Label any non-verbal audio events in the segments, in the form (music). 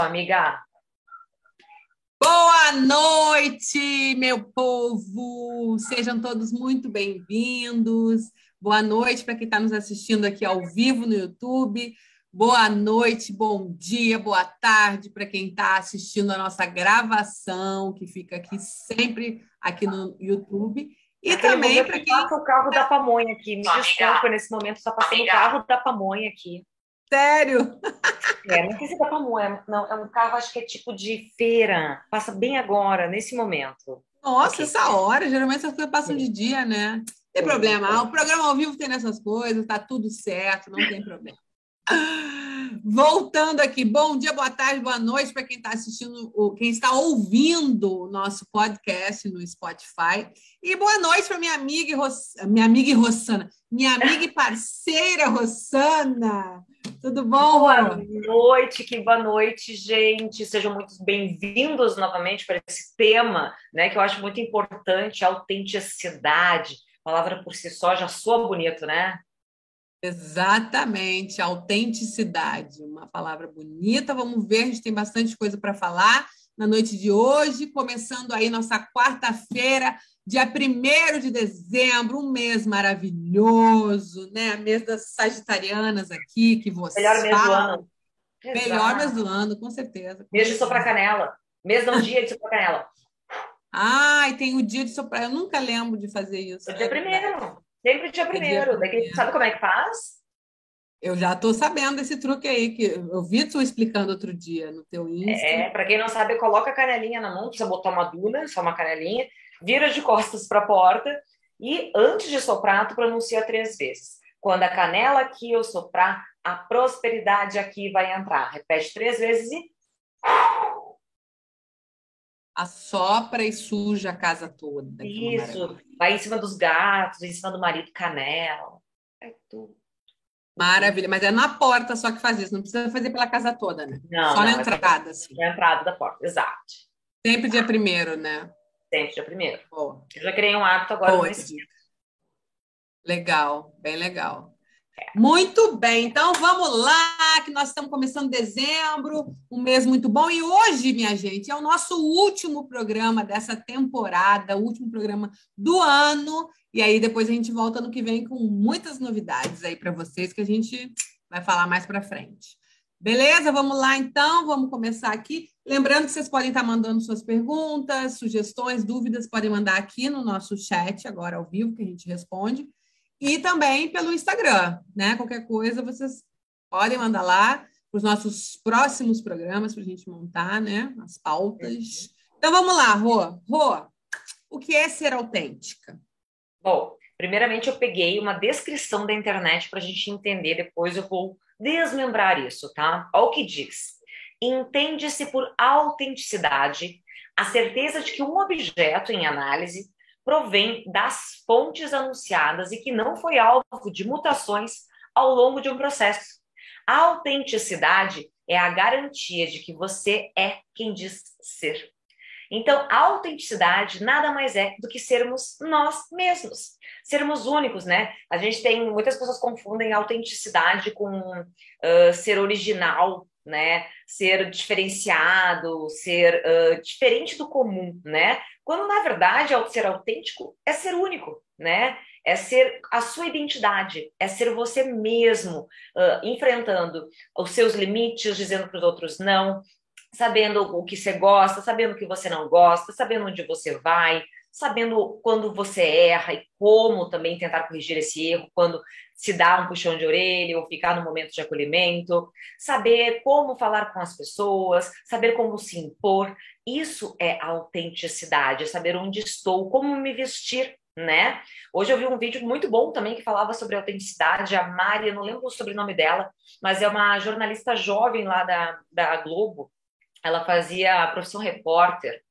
amiga. Boa noite, meu povo! Sejam todos muito bem-vindos. Boa noite para quem está nos assistindo aqui ao vivo no YouTube. Boa noite, bom dia, boa tarde para quem está assistindo a nossa gravação, que fica aqui sempre aqui no YouTube. E Aquele também para quem. Passa o carro da pamonha aqui. Me desculpa, nesse momento está passando o carro da pamonha aqui. Sério? (laughs) É, não sei se é da pamonha, não, é um carro, acho que é tipo de feira. Passa bem agora, nesse momento. Nossa, okay. essa hora, geralmente essas coisas passam de dia, né? Não tem problema. O programa ao vivo tem nessas coisas, tá tudo certo, não tem problema. Voltando aqui, bom dia, boa tarde, boa noite para quem está assistindo, quem está ouvindo o nosso podcast no Spotify. E boa noite para minha amiga, minha amiga Rossana, minha amiga e parceira Rossana. Tudo bom? Boa noite, que boa noite, gente. Sejam muito bem-vindos novamente para esse tema, né, que eu acho muito importante, autenticidade. A palavra por si só já soa bonito, né? Exatamente, autenticidade, uma palavra bonita. Vamos ver, a gente tem bastante coisa para falar na noite de hoje, começando aí nossa quarta-feira, dia 1 de dezembro, um mês maravilhoso, né? Mês das Sagitarianas aqui, que você. Melhor mês do ano. Melhor mês do ano, com certeza. Mês de soprar canela. Mês não dia de soprar canela. E tem o dia de soprar. Eu nunca lembro de fazer isso. O dia primeiro. Sempre dia primeiro. Daqui, sabe como é que faz? Eu já estou sabendo desse truque aí, que eu vi tu explicando outro dia no teu Insta. É, para quem não sabe, coloca a canelinha na mão, precisa botar uma duna, só uma canelinha, vira de costas para a porta e antes de soprar, tu pronuncia três vezes. Quando a canela aqui eu soprar, a prosperidade aqui vai entrar. Repete três vezes e assopra e suja a casa toda. Isso, vai em cima dos gatos, em cima do marido canela. É tudo. Maravilha, mas é na porta só que faz isso, não precisa fazer pela casa toda, né? Não, só não, na entrada, assim. Na entrada da porta, exato. Sempre dia primeiro, né? Sempre dia primeiro. Boa. Eu já criei um hábito agora Boa, Legal, bem legal. Muito bem, então vamos lá, que nós estamos começando dezembro, um mês muito bom. E hoje, minha gente, é o nosso último programa dessa temporada, o último programa do ano. E aí depois a gente volta no que vem com muitas novidades aí para vocês que a gente vai falar mais para frente. Beleza? Vamos lá então, vamos começar aqui. Lembrando que vocês podem estar mandando suas perguntas, sugestões, dúvidas, podem mandar aqui no nosso chat agora ao vivo que a gente responde e também pelo Instagram, né? Qualquer coisa vocês podem mandar lá para os nossos próximos programas para a gente montar, né? As pautas. Então vamos lá, Rô. Rô, o que é ser autêntica? Bom, primeiramente eu peguei uma descrição da internet para a gente entender, depois eu vou desmembrar isso, tá? Olha o que diz. Entende-se por autenticidade a certeza de que um objeto em análise provém das fontes anunciadas e que não foi alvo de mutações ao longo de um processo. A autenticidade é a garantia de que você é quem diz ser. Então, a autenticidade nada mais é do que sermos nós mesmos, sermos únicos, né? A gente tem muitas pessoas confundem autenticidade com uh, ser original, né? Ser diferenciado, ser uh, diferente do comum, né? Quando na verdade ser autêntico é ser único, né? É ser a sua identidade, é ser você mesmo, uh, enfrentando os seus limites, dizendo para os outros não, sabendo o que você gosta, sabendo o que você não gosta, sabendo onde você vai, sabendo quando você erra e como também tentar corrigir esse erro, quando se dá um puxão de orelha ou ficar no momento de acolhimento, saber como falar com as pessoas, saber como se impor. Isso é autenticidade, é saber onde estou, como me vestir, né? Hoje eu vi um vídeo muito bom também que falava sobre autenticidade. A Mari, eu não lembro o sobrenome dela, mas é uma jornalista jovem lá da, da Globo. Ela fazia a profissão repórter.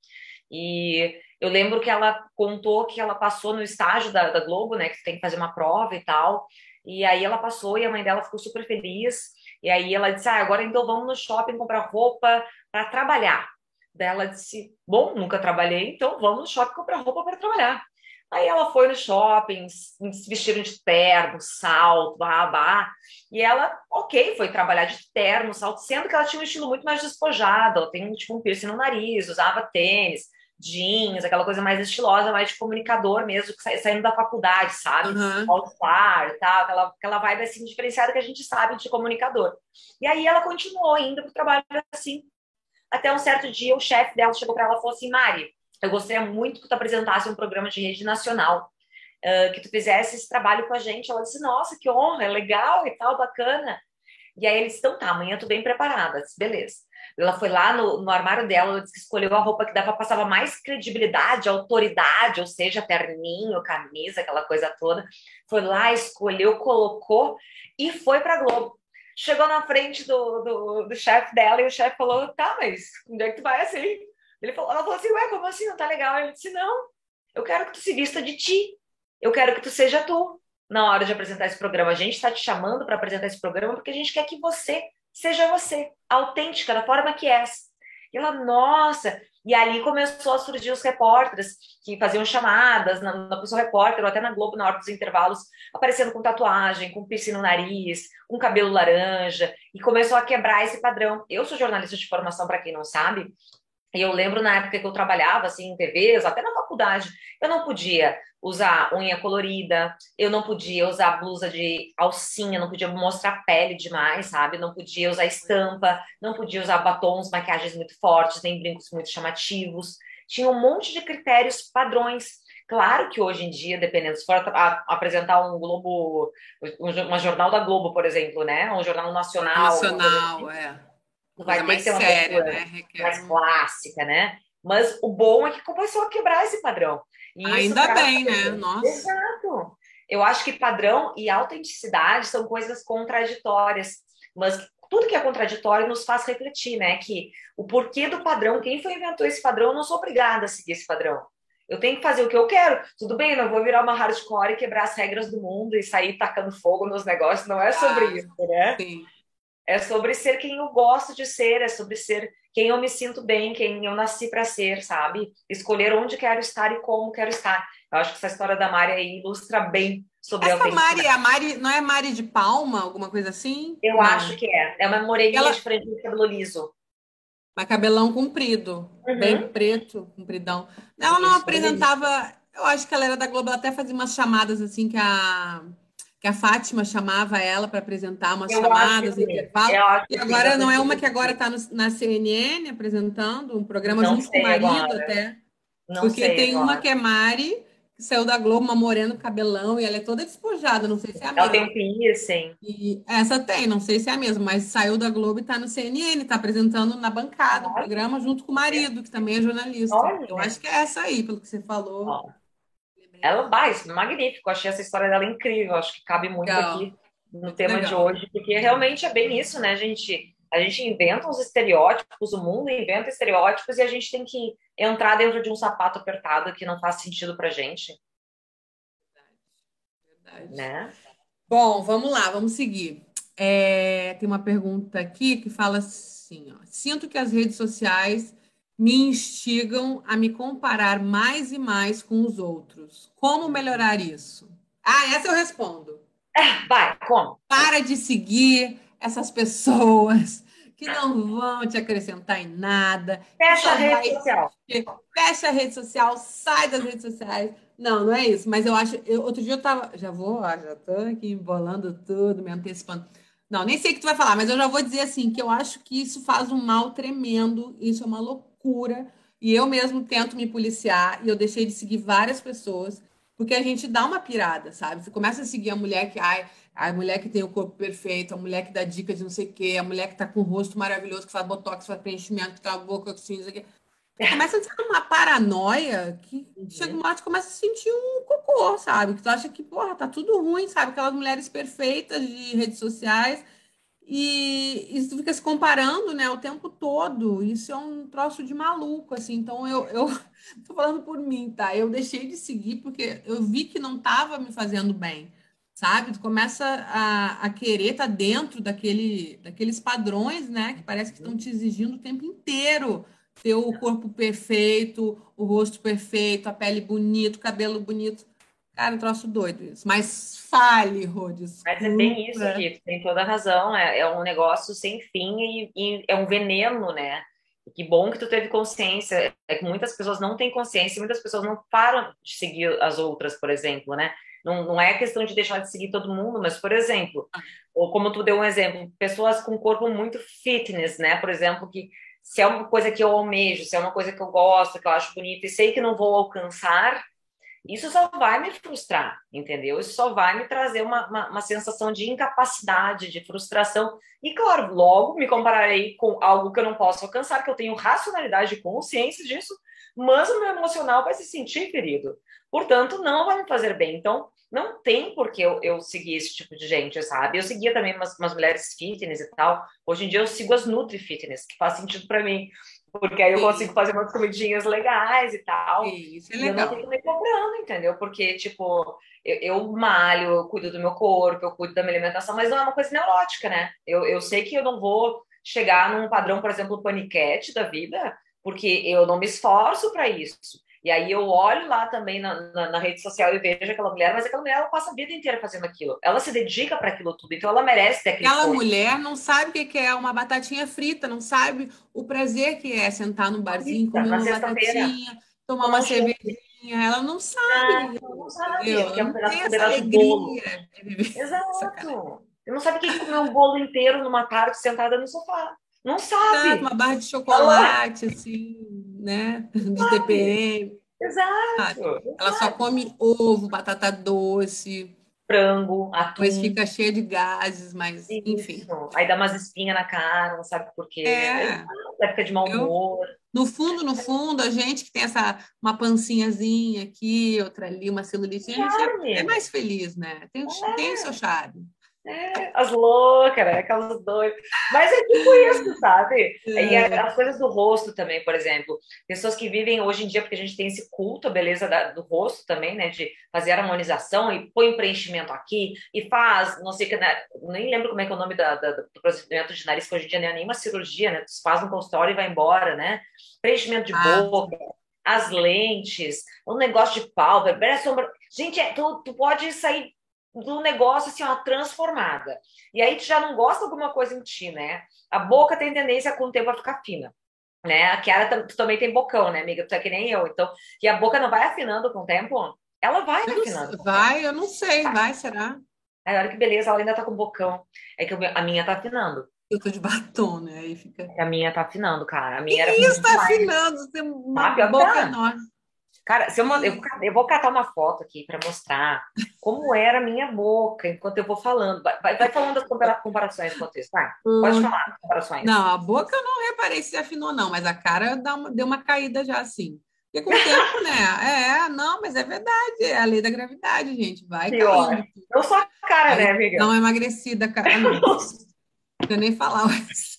E eu lembro que ela contou que ela passou no estágio da, da Globo, né? Que tem que fazer uma prova e tal. E aí ela passou e a mãe dela ficou super feliz. E aí ela disse: Ah, agora então vamos no shopping comprar roupa para trabalhar. Daí ela disse: Bom, nunca trabalhei, então vamos no shopping comprar roupa para trabalhar. Aí ela foi no shopping, se vestiram de terno, salto, babá. E ela, ok, foi trabalhar de terno, salto, sendo que ela tinha um estilo muito mais despojado. Ela tem tipo um piercing no nariz, usava tênis, jeans, aquela coisa mais estilosa, mais de comunicador mesmo, saindo da faculdade, sabe? Uhum. All-star tal, aquela, aquela vibe assim diferenciada que a gente sabe de comunicador. E aí ela continuou indo pro trabalho assim. Até um certo dia o chefe dela chegou para ela e falou assim: Mari, eu gostaria muito que tu apresentasse um programa de rede nacional, uh, que tu fizesse esse trabalho com a gente. Ela disse, nossa, que honra, é legal e tal, bacana. E aí eles, então tá, amanhã tu bem preparada. Disse, beleza. Ela foi lá no, no armário dela, ela disse que escolheu a roupa que dava, passava mais credibilidade, autoridade, ou seja, terninho, camisa, aquela coisa toda. Foi lá, escolheu, colocou e foi pra Globo. Chegou na frente do, do, do chefe dela e o chefe falou: tá, mas onde é que tu vai assim? Ele falou, ela falou assim, ué, como assim? Não tá legal? Ele disse, não, eu quero que tu se vista de ti. Eu quero que tu seja tu. Na hora de apresentar esse programa, a gente está te chamando para apresentar esse programa porque a gente quer que você seja você, autêntica, da forma que és. E ela, nossa! E ali começou a surgir os repórteres que faziam chamadas na, na pessoa repórter ou até na Globo na hora dos intervalos, aparecendo com tatuagem, com piercing no nariz, um cabelo laranja, e começou a quebrar esse padrão. Eu sou jornalista de formação, para quem não sabe, e eu lembro na época que eu trabalhava assim em TVs, até na eu não podia usar unha colorida, eu não podia usar blusa de alcinha, não podia mostrar pele demais, sabe? Não podia usar estampa, não podia usar batons, maquiagens muito fortes, nem brincos muito chamativos. Tinha um monte de critérios padrões. Claro que hoje em dia, dependendo, se for apresentar um Globo, um, jornal da Globo, por exemplo, né? Um jornal nacional. Nacional, assim, é vai ter que ter uma séria, né? mais clássica, né? Mas o bom é que começou a quebrar esse padrão. E Ainda bem, né? Nossa. Exato. Eu acho que padrão e autenticidade são coisas contraditórias, mas tudo que é contraditório nos faz refletir, né? Que o porquê do padrão, quem foi inventou esse padrão, eu não sou obrigada a seguir esse padrão. Eu tenho que fazer o que eu quero. Tudo bem, não vou virar uma hardcore e quebrar as regras do mundo e sair tacando fogo nos negócios, não é sobre ah, isso, né? Sim. É sobre ser quem eu gosto de ser, é sobre ser quem eu me sinto bem, quem eu nasci para ser, sabe? Escolher onde quero estar e como quero estar. Eu acho que essa história da Mari aí ilustra bem sobre essa a Mari, a Mari, não é Mari de Palma, alguma coisa assim? Eu não. acho que é. É uma moreninha Ela... de frente de cabelo liso. Mas cabelão comprido, uhum. bem preto, compridão. Ela não Isso, apresentava, eu acho que ela era da Globo, ela até fazia umas chamadas assim que a que a Fátima chamava ela para apresentar umas eu chamadas, intervalo. E agora não é uma que agora está na CNN apresentando um programa não junto com o marido agora. até. Não porque tem agora. uma que é Mari, que saiu da Globo, uma morena cabelão, e ela é toda despojada, não sei se é a mesma. Ela tem piercing. E essa tem, não sei se é a mesma, mas saiu da Globo e está no CNN, está apresentando na bancada o programa junto com o marido, que também é jornalista. Olha. Eu acho que é essa aí, pelo que você falou. Olha. Ela, isso é magnífico. Achei essa história dela incrível. Acho que cabe muito Legal. aqui no tema Legal. de hoje, porque realmente é bem isso, né, gente? A gente inventa uns estereótipos, o mundo inventa estereótipos e a gente tem que entrar dentro de um sapato apertado que não faz sentido pra gente. Verdade. Verdade. Né? Bom, vamos lá, vamos seguir. É, tem uma pergunta aqui que fala assim: ó, sinto que as redes sociais me instigam a me comparar mais e mais com os outros. Como melhorar isso? Ah, essa eu respondo. É, vai, como? Para de seguir essas pessoas que não vão te acrescentar em nada. Fecha a rede social. Fecha a rede social, sai das redes sociais. Não, não é isso. Mas eu acho. Eu, outro dia eu tava. Já vou, ó, já tô aqui embolando tudo, me antecipando. Não, nem sei o que tu vai falar, mas eu já vou dizer assim que eu acho que isso faz um mal tremendo. Isso é uma loucura loucura. E eu mesmo tento me policiar e eu deixei de seguir várias pessoas, porque a gente dá uma pirada, sabe? Você começa a seguir a mulher que, ai, a mulher que tem o corpo perfeito, a mulher que dá dica de não sei o quê, a mulher que tá com o rosto maravilhoso, que faz botox, faz preenchimento, que tem a boca assim, não sei o quê. Começa a ser uma paranoia que uhum. chega uma hora que começa a sentir um cocô, sabe? Que tu acha que, porra, tá tudo ruim, sabe? Aquelas mulheres perfeitas de redes sociais e isso fica se comparando, né, o tempo todo. Isso é um troço de maluco, assim. Então eu, eu (laughs) tô falando por mim, tá? Eu deixei de seguir porque eu vi que não estava me fazendo bem, sabe? Tu começa a, a querer estar tá dentro daquele, daqueles padrões, né, que parece que estão te exigindo o tempo inteiro. Ter o corpo perfeito, o rosto perfeito, a pele bonita, o cabelo bonito. Cara, um troço doido isso. Mas fale, Rhodes. Mas é bem isso aqui, tem toda a razão. É, é um negócio sem fim e, e, é um veneno, né? E que bom que tu teve consciência. É que muitas pessoas não têm consciência, muitas pessoas não param de seguir as outras, por exemplo, né? Não, não é questão de deixar de seguir todo mundo, mas, por exemplo, ou como tu deu um exemplo, pessoas com corpo muito fitness, né? Por exemplo, que se é uma coisa que eu almejo, se é uma coisa que eu gosto, que eu acho bonita e sei que não vou alcançar, isso só vai me frustrar, entendeu? Isso só vai me trazer uma, uma, uma, sensação de incapacidade, de frustração. E, claro, logo me compararei com algo que eu não posso alcançar, que eu tenho racionalidade e consciência disso, mas o meu emocional vai se sentir ferido. Portanto, não vai me fazer bem. Então, não tem por que eu, eu seguir esse tipo de gente, sabe? Eu seguia também umas, umas mulheres fitness e tal. Hoje em dia eu sigo as Nutri Fitness, que faz sentido para mim. Porque aí eu consigo fazer umas comidinhas legais e tal. Isso é legal. E eu não fico me cobrando, entendeu? Porque, tipo, eu, eu, malho, eu cuido do meu corpo, eu cuido da minha alimentação, mas não é uma coisa neurótica, né? Eu, eu sei que eu não vou chegar num padrão, por exemplo, paniquete da vida, porque eu não me esforço para isso. E aí eu olho lá também na, na, na, rede social e vejo aquela mulher, mas aquela mulher ela passa a vida inteira fazendo aquilo. Ela se dedica para aquilo tudo, então ela merece ter aquele Aquela mulher não sabe o que é uma batatinha frita, não sabe o prazer que é sentar no barzinho, comer uma batatinha, tomar uma cervejinha. Ela não sabe. Ah, ela não sabe. Ela é um de bolo. Exato. Ela não sabe que comer um bolo inteiro numa tarde sentada no sofá. Não sabe. uma barra de chocolate, ela... assim, né? (laughs) De TPM. Exato, Ela só come ovo, batata doce. Frango, atum. Depois fica cheia de gases, mas Isso. enfim. Aí dá umas espinhas na cara, não sabe por quê. É. Fica de mau humor. Eu, no fundo, no fundo, a gente que tem essa uma pancinhazinha aqui, outra ali, uma celulite, a gente é, é mais feliz, né? Tem, é. tem o seu charme. É, as loucas, né? Aquelas doidas. Mas é tipo isso, sabe? É. E as coisas do rosto também, por exemplo. Pessoas que vivem hoje em dia, porque a gente tem esse culto, a beleza da, do rosto também, né? De fazer harmonização e põe um preenchimento aqui e faz, não sei que, né? nem lembro como é que é o nome da, da, do procedimento de nariz, que hoje em dia não é nenhuma cirurgia, né? Tu faz no consultório e vai embora, né? Preenchimento de ah. boca, as lentes, um negócio de pálpebra, sombra. Gente, é, tu, tu pode sair do negócio assim, ó, transformada. E aí tu já não gosta de alguma coisa em ti, né? A boca tem tendência com o tempo a ficar fina. Né? A Kiara tu também tem bocão, né, amiga? Tu é que nem eu. Então, e a boca não vai afinando com o tempo? Ela vai eu afinando. Vai, eu não sei, vai, será? Aí, olha que beleza, ela ainda tá com bocão. É que a minha tá afinando. Eu tô de batom, né? Aí fica. A minha tá afinando, cara. A minha que era isso, tá afinando? Tem uma ah, boca tá. enorme. Cara, se eu, eu, eu, vou catar uma foto aqui para mostrar como era a minha boca enquanto eu vou falando. Vai, vai falando das comparações enquanto isso, vai. Pode hum. falar comparações. Não, a boca eu não reparei se afinou, não, mas a cara uma, deu uma caída já assim. Porque com o tempo, né? É, não, mas é verdade, é a lei da gravidade, gente. Vai Pior. caindo. Não só a cara, né, amiga? Não emagrecida, cara. Não. (laughs) não eu nem falar. Mas...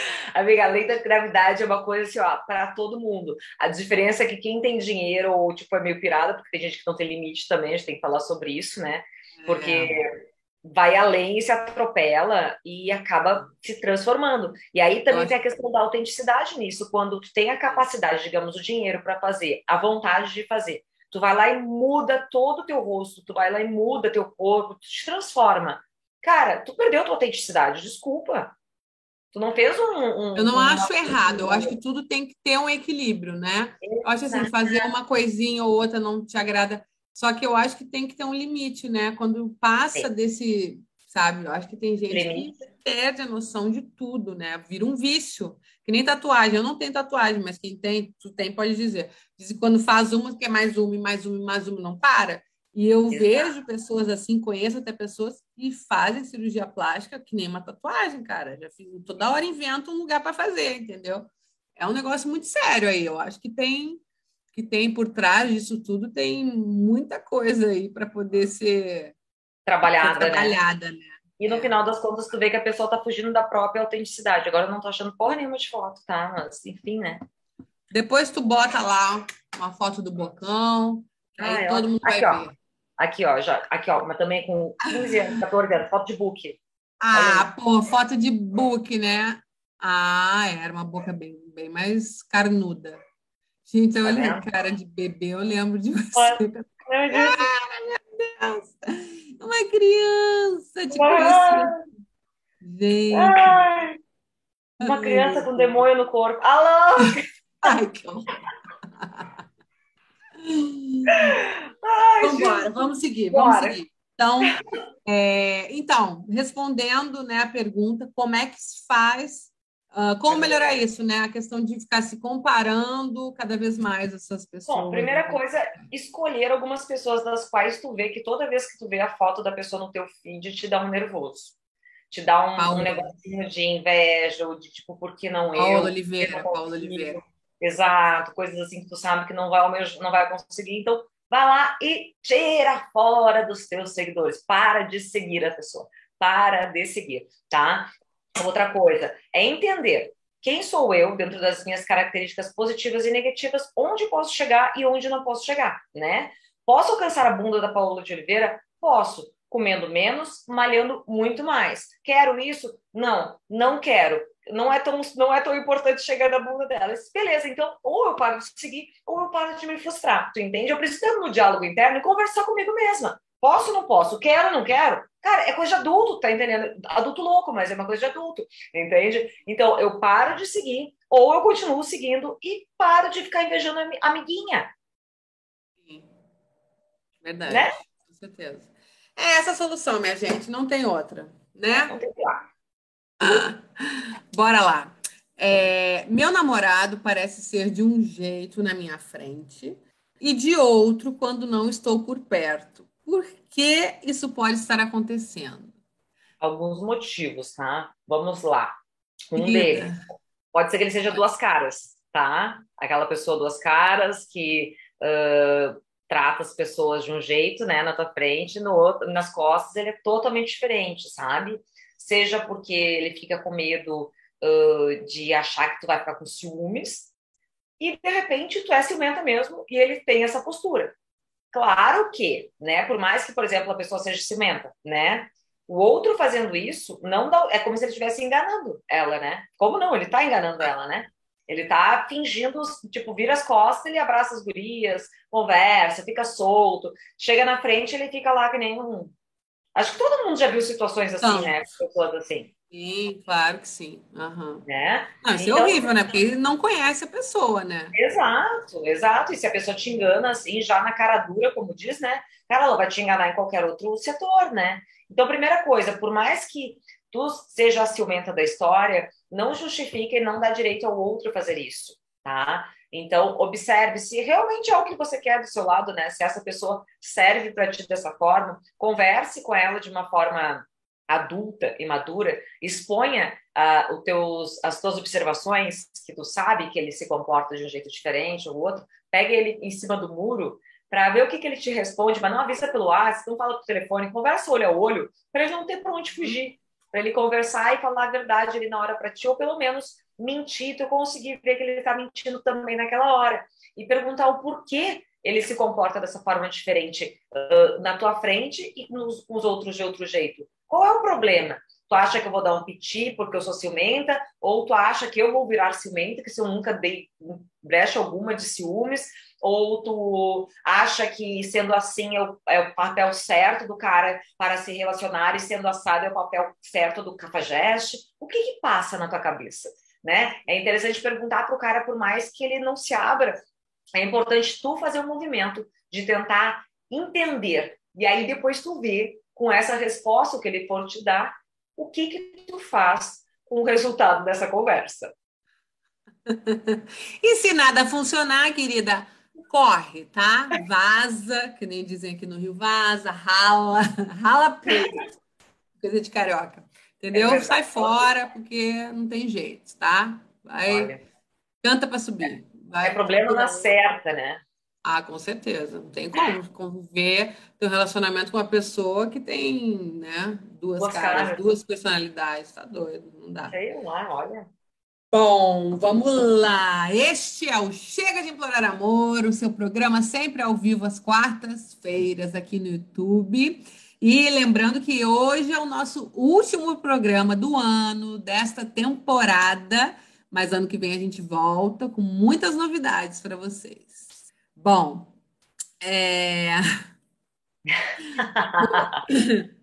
(laughs) Amiga, a lei da gravidade é uma coisa assim, ó, para todo mundo. A diferença é que quem tem dinheiro ou, tipo, é meio pirada, porque tem gente que não tem limite também, a gente tem que falar sobre isso, né? Porque é. vai além e se atropela e acaba se transformando. E aí também tem a questão da autenticidade nisso, quando tu tem a capacidade, digamos, o dinheiro para fazer, a vontade de fazer. Tu vai lá e muda todo o teu rosto, tu vai lá e muda teu corpo, tu te transforma. Cara, tu perdeu tua autenticidade, desculpa. Tu não fez um. um eu não um acho errado, eu acho que tudo tem que ter um equilíbrio, né? Eu acho assim, fazer uma coisinha ou outra não te agrada. Só que eu acho que tem que ter um limite, né? Quando passa Sim. desse, sabe? Eu acho que tem gente que perde a noção de tudo, né? Vira um vício. Que nem tatuagem. Eu não tenho tatuagem, mas quem tem, tu tem, pode dizer. Diz que quando faz uma, quer mais uma, mais uma, mais uma, não para. E eu Exato. vejo pessoas assim, conheço até pessoas que fazem cirurgia plástica que nem uma tatuagem, cara. Já fiz, toda hora invento um lugar para fazer, entendeu? É um negócio muito sério aí. Eu acho que tem que tem por trás disso tudo tem muita coisa aí para poder ser trabalhada, ser trabalhada né? né? E no é. final das contas, tu vê que a pessoa tá fugindo da própria autenticidade. Agora eu não tô achando porra nenhuma de foto, tá? Mas, enfim, né? Depois tu bota lá uma foto do bocão, aí todo mundo vai Aqui, ver. Ó. Aqui, ó, já, aqui, ó, mas também com 15 anos, 14 anos, foto de book. Ah, pô, foto de book, né? Ah, era uma boca bem, bem mais carnuda. Gente, eu olhei tá cara de bebê, eu lembro de você. Ah, meu Deus. Uma criança, tipo ah. Gente. Ai. Uma criança com demônio no corpo. Alô! (laughs) Ai, que horror. (laughs) Ai, Vambora, vamos seguir, vamos Bora. seguir. Então, é, então, respondendo né, a pergunta, como é que se faz, uh, como melhorar isso, né? A questão de ficar se comparando cada vez mais essas pessoas. Bom, primeira né? coisa, escolher algumas pessoas das quais tu vê que toda vez que tu vê a foto da pessoa no teu feed te dá um nervoso. Te dá um, um negocinho de inveja, ou de tipo, por que não eu? Paula Oliveira, Paula Oliveira. Exato, coisas assim que tu sabe que não vai, não vai conseguir. Então, Vai lá e tira fora dos teus seguidores. Para de seguir a pessoa. Para de seguir, tá? Outra coisa é entender quem sou eu dentro das minhas características positivas e negativas, onde posso chegar e onde não posso chegar, né? Posso alcançar a bunda da Paula de Oliveira? Posso. Comendo menos, malhando muito mais. Quero isso? Não, não quero não é tão, não é tão importante chegar na bunda dela. Beleza, então ou eu paro de seguir ou eu paro de me frustrar. Tu entende? Eu preciso um diálogo interno e conversar comigo mesma. Posso ou não posso? Quero ou não quero? Cara, é coisa de adulto, tá entendendo? Adulto louco, mas é uma coisa de adulto, entende? Então eu paro de seguir ou eu continuo seguindo e paro de ficar invejando a amiguinha. Sim. Verdade. Né? Com certeza. É essa a solução, minha gente, não tem outra, né? Não tem outra. (laughs) Bora lá. É, meu namorado parece ser de um jeito na minha frente e de outro quando não estou por perto. Por que isso pode estar acontecendo? Alguns motivos, tá? Vamos lá. Um deles. Pode ser que ele seja duas caras, tá? Aquela pessoa duas caras que uh, trata as pessoas de um jeito, né, na tua frente, no outro, nas costas ele é totalmente diferente, sabe? Seja porque ele fica com medo uh, de achar que tu vai ficar com ciúmes, e de repente tu é ciumenta mesmo e ele tem essa postura. Claro que, né, por mais que, por exemplo, a pessoa seja ciumenta, né, o outro fazendo isso não dá, é como se ele estivesse enganando ela, né? Como não? Ele tá enganando ela, né? Ele tá fingindo, tipo, vira as costas, ele abraça as gurias, conversa, fica solto. Chega na frente, ele fica lá que nem um, Acho que todo mundo já viu situações assim, não. né? Pessoas assim. Sim, claro que sim. Uhum. Né? Não, isso é então, é horrível, né? Porque ele não conhece a pessoa, né? Exato, exato. E se a pessoa te engana assim, já na cara dura, como diz, né? Cara, ela vai te enganar em qualquer outro setor, né? Então, primeira coisa, por mais que tu seja a ciumenta da história, não justifica e não dá direito ao outro fazer isso, tá? Então, observe se realmente é o que você quer do seu lado, né? Se essa pessoa serve para ti dessa forma, converse com ela de uma forma adulta e madura, exponha uh, os teus, as tuas observações, que tu sabe que ele se comporta de um jeito diferente ou outro, pegue ele em cima do muro para ver o que, que ele te responde, mas não avisa pelo WhatsApp, não fala por telefone, conversa olho a olho, para ele não ter para onde fugir, para ele conversar e falar a verdade ali na hora para ti, ou pelo menos mentir, tu conseguir ver que ele está mentindo também naquela hora. E perguntar o porquê ele se comporta dessa forma diferente uh, na tua frente e nos, com os outros de outro jeito. Qual é o problema? Tu acha que eu vou dar um piti porque eu sou ciumenta? Ou tu acha que eu vou virar ciumenta, que se eu nunca dei brecha alguma de ciúmes? Ou tu acha que sendo assim é o, é o papel certo do cara para se relacionar e sendo assado é o papel certo do cafajeste? O que que passa na tua cabeça? Né? É interessante perguntar para o cara, por mais que ele não se abra, é importante tu fazer um movimento de tentar entender. E aí depois tu vê, com essa resposta que ele for te dar, o que que tu faz com o resultado dessa conversa. (laughs) e se nada funcionar, querida, corre, tá? Vaza, que nem dizem aqui no Rio, vaza, rala, (laughs) rala peito. Coisa de carioca. Entendeu? É Sai fora, porque não tem jeito, tá? Vai, Olha. canta para subir. Vai é problema na certa, né? Ah, com certeza. Não tem como conviver, ter um relacionamento com uma pessoa que tem, né, duas, duas caras, caras, duas personalidades. Tá doido, não dá. Sei lá, olha. Bom, vamos lá. Este é o Chega de Implorar Amor, o seu programa sempre ao vivo às quartas-feiras aqui no YouTube. E lembrando que hoje é o nosso último programa do ano, desta temporada, mas ano que vem a gente volta com muitas novidades para vocês. Bom, é... (laughs)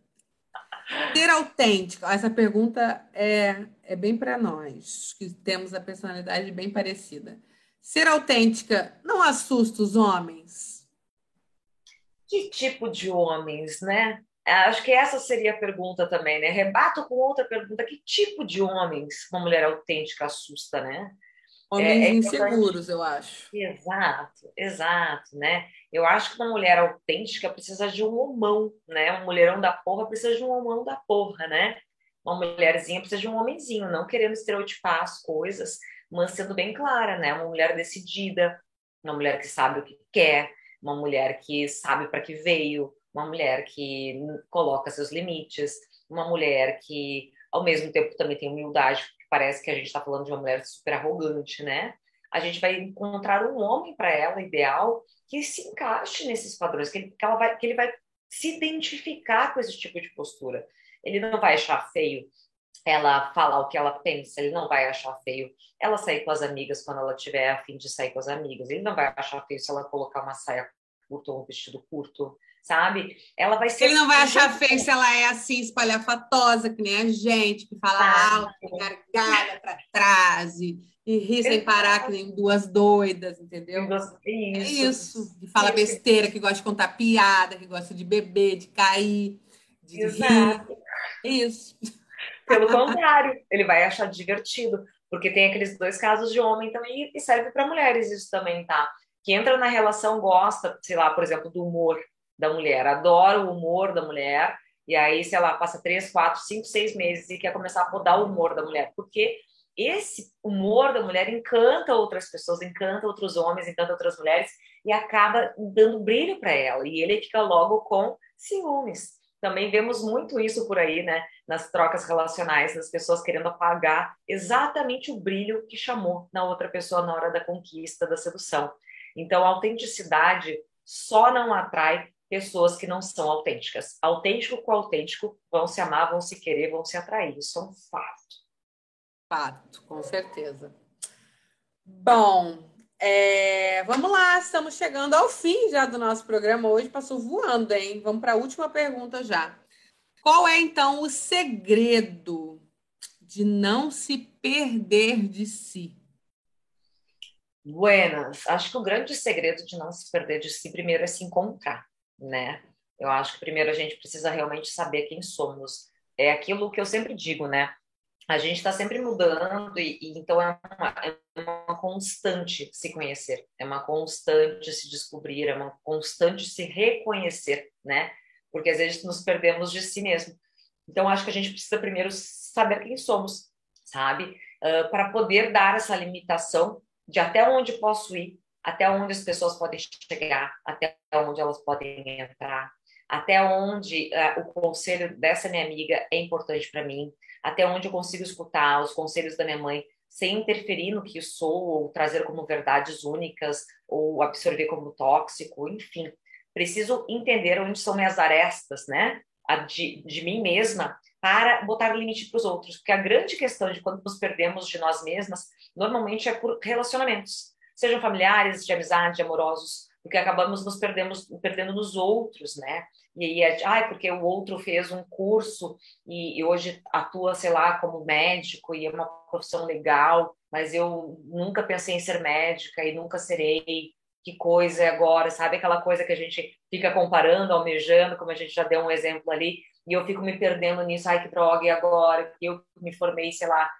Ser autêntico, essa pergunta é, é bem para nós, que temos a personalidade bem parecida. Ser autêntica não assusta os homens? Que tipo de homens, né? Acho que essa seria a pergunta também, né? Rebato com outra pergunta: que tipo de homens uma mulher autêntica assusta, né? Homens é, é inseguros, eu acho. Exato, exato, né? Eu acho que uma mulher autêntica precisa de um homão, né? Um mulherão da porra precisa de um homão da porra, né? Uma mulherzinha precisa de um homenzinho, não querendo estereotipar as coisas, mas sendo bem clara, né? Uma mulher decidida, uma mulher que sabe o que quer, uma mulher que sabe para que veio, uma mulher que coloca seus limites, uma mulher que, ao mesmo tempo, também tem humildade, porque parece que a gente está falando de uma mulher super arrogante, né? A gente vai encontrar um homem para ela ideal que se encaixe nesses padrões, que ele, que, vai, que ele vai se identificar com esse tipo de postura. Ele não vai achar feio ela falar o que ela pensa, ele não vai achar feio ela sair com as amigas quando ela tiver a fim de sair com as amigas, ele não vai achar feio se ela colocar uma saia curta ou um vestido curto, sabe? Ela vai ser. Ele não vai achar feio se ela é assim, espalhafatosa, que nem a gente, que fala ah, alto, gargalha para trás e, e ri sem parar, que nem duas doidas, entendeu? Isso. É isso. Que fala besteira, que gosta de contar piada, que gosta de beber, de cair, de Exato. rir. Isso. Pelo contrário, ele vai achar divertido, porque tem aqueles dois casos de homem também e serve para mulheres isso também, tá? Que entra na relação, gosta, sei lá, por exemplo, do humor da mulher, adora o humor da mulher, e aí, sei lá, passa três, quatro, cinco, seis meses e quer começar a podar o humor da mulher, porque esse humor da mulher encanta outras pessoas, encanta outros homens, encanta outras mulheres e acaba dando brilho para ela, e ele fica logo com ciúmes. Também vemos muito isso por aí, né? Nas trocas relacionais, das pessoas querendo apagar exatamente o brilho que chamou na outra pessoa na hora da conquista, da sedução. Então, a autenticidade só não atrai pessoas que não são autênticas. Autêntico com autêntico vão se amar, vão se querer, vão se atrair. Isso é um fato. Fato, com certeza. Bom, é, vamos lá, estamos chegando ao fim já do nosso programa. Hoje passou voando, hein? Vamos para a última pergunta já. Qual é então o segredo de não se perder de si? Buenas. Acho que o grande segredo de não se perder de si primeiro é se encontrar, né? Eu acho que primeiro a gente precisa realmente saber quem somos. É aquilo que eu sempre digo, né? a gente está sempre mudando e, e então é uma, é uma, constante se conhecer, é uma constante se descobrir, é uma constante se reconhecer, né? Porque às vezes nos perdemos de si mesmo. Então acho que a gente precisa primeiro saber quem somos, sabe? Uh, para poder dar essa limitação de até onde posso ir, até onde as pessoas podem chegar, até onde elas podem entrar, até onde uh, o conselho dessa minha amiga é importante para mim, até onde eu consigo escutar os conselhos da minha mãe sem interferir no que sou ou trazer como verdades únicas ou absorver como tóxico, enfim. Preciso entender onde são minhas arestas, né? De, de mim mesma para botar limite para os outros, porque a grande questão de quando nos perdemos de nós mesmas normalmente é por relacionamentos, sejam familiares, de amizade, amorosos, porque acabamos nos perdemos, perdendo nos outros, né? E aí ah, porque o outro fez um curso e, e, hoje atua, sei lá, como médico e é uma profissão legal, mas eu nunca pensei em ser médica e nunca serei. Que coisa é agora, sabe aquela coisa que a gente fica comparando, almejando, como a gente já deu um exemplo ali, e eu fico me perdendo nisso, ai que droga, e agora? Eu me formei, sei lá,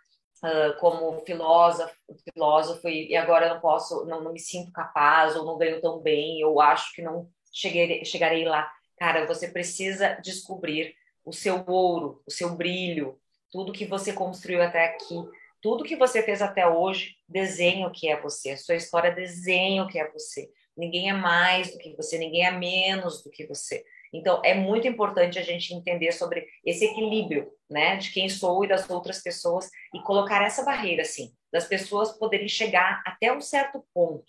como filósofo, filósofo e, e agora não posso, não, não me sinto capaz, ou não ganho tão bem, eu acho que não cheguei, chegarei lá Cara, você precisa descobrir o seu ouro, o seu brilho, tudo que você construiu até aqui, tudo que você fez até hoje, desenha o que é você. A sua história desenha o que é você. Ninguém é mais do que você, ninguém é menos do que você. Então, é muito importante a gente entender sobre esse equilíbrio, né, de quem sou e das outras pessoas e colocar essa barreira, assim, das pessoas poderem chegar até um certo ponto.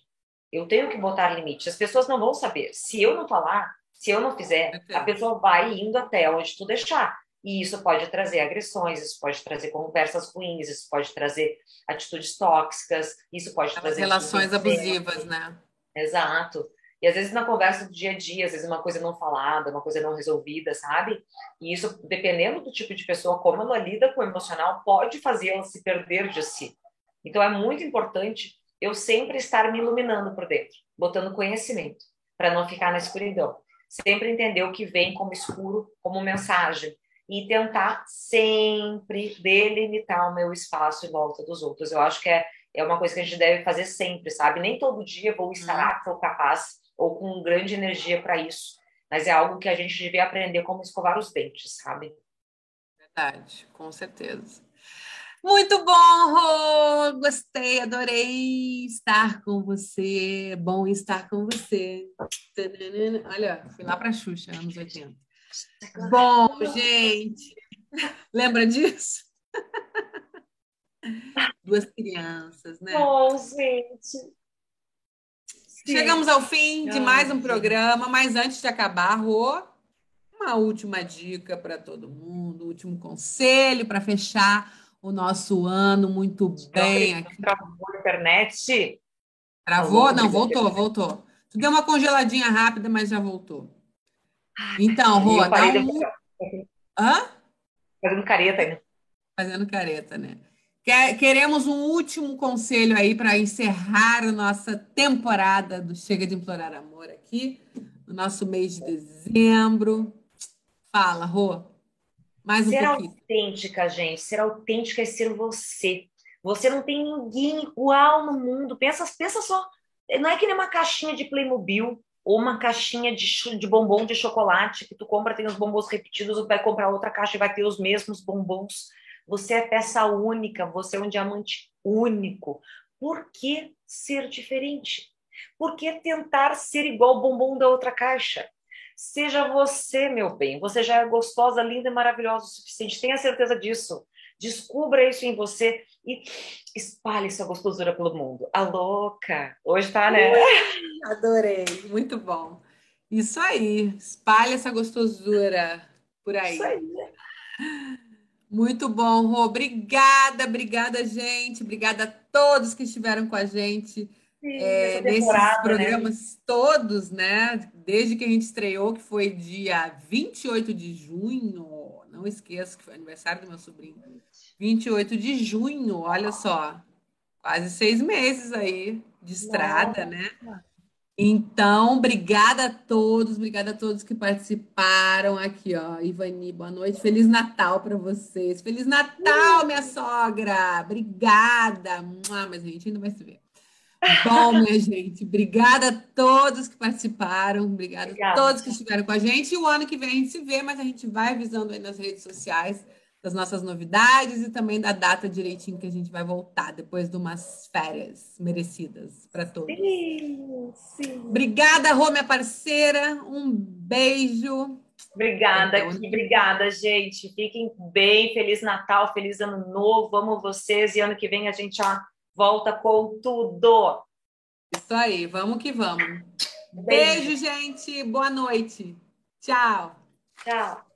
Eu tenho que botar limite. As pessoas não vão saber. Se eu não falar, se eu não fizer, a pessoa vai indo até onde tu deixar. E isso pode trazer agressões, isso pode trazer conversas ruins, isso pode trazer atitudes tóxicas, isso pode As trazer. relações abusivas, né? Exato. E às vezes na conversa do dia a dia, às vezes uma coisa não falada, uma coisa não resolvida, sabe? E isso, dependendo do tipo de pessoa, como ela lida com o emocional, pode fazê-la se perder de si. Então é muito importante eu sempre estar me iluminando por dentro, botando conhecimento, para não ficar na escuridão. Sempre entender o que vem como escuro, como mensagem, e tentar sempre delimitar o meu espaço em volta dos outros. Eu acho que é, é uma coisa que a gente deve fazer sempre, sabe? Nem todo dia vou estar uhum. apto ou capaz ou com grande energia para isso, mas é algo que a gente devia aprender como escovar os dentes, sabe? Verdade, com certeza. Muito bom, Rô! Gostei, adorei estar com você. Bom estar com você. Olha, fui lá para Xuxa, anos 80. Bom, gente. Lembra disso? (laughs) Duas crianças, né? Bom, gente. Chegamos ao fim de mais um programa, mas antes de acabar, Rô, uma última dica para todo mundo, último conselho para fechar o nosso ano muito bem aqui. Travou a internet? Travou? Não, voltou, voltou. Tu deu uma congeladinha rápida, mas já voltou. Então, Rô, dá um... Hã? Fazendo careta ainda. Fazendo careta, né? Queremos um último conselho aí para encerrar a nossa temporada do Chega de Implorar Amor aqui, no nosso mês de dezembro. Fala, Rô. Mais um ser pouquinho. autêntica, gente. Ser autêntica é ser você. Você não tem ninguém igual no mundo. Pensa, pensa só. Não é que nem uma caixinha de Playmobil ou uma caixinha de, de bombom de chocolate que tu compra, tem os bombons repetidos, vai comprar outra caixa e vai ter os mesmos bombons. Você é peça única, você é um diamante único. Por que ser diferente? Por que tentar ser igual ao bombom da outra caixa? Seja você, meu bem. Você já é gostosa, linda e maravilhosa o suficiente. Tenha certeza disso. Descubra isso em você e espalhe sua gostosura pelo mundo. A louca! Hoje tá, né? Adorei, muito bom. Isso aí, espalhe essa gostosura por aí. Isso aí. Muito bom, Rô. Obrigada, obrigada, gente. Obrigada a todos que estiveram com a gente Sim, é, nesses né? programas né? todos, né? Desde que a gente estreou, que foi dia 28 de junho. Não esqueça que foi aniversário do meu sobrinho. 28 de junho, olha só. Quase seis meses aí de estrada, né? Então, obrigada a todos, obrigada a todos que participaram aqui, ó. Ivani, boa noite. Feliz Natal para vocês. Feliz Natal, minha sogra. Obrigada. Mas a gente ainda vai se ver. Bom, minha (laughs) gente, obrigada a todos que participaram, obrigada, obrigada, a todos que estiveram com a gente. E o ano que vem a gente se vê, mas a gente vai avisando aí nas redes sociais das nossas novidades e também da data direitinho que a gente vai voltar depois de umas férias merecidas para todos. Sim, sim. Obrigada, Rô, minha parceira. Um beijo. Obrigada, então, obrigada, gente. Fiquem bem. Feliz Natal, feliz Ano Novo. Amo vocês e ano que vem a gente já volta com tudo. Isso aí, vamos que vamos. Beijo, Beijo gente. Boa noite. Tchau. Tchau.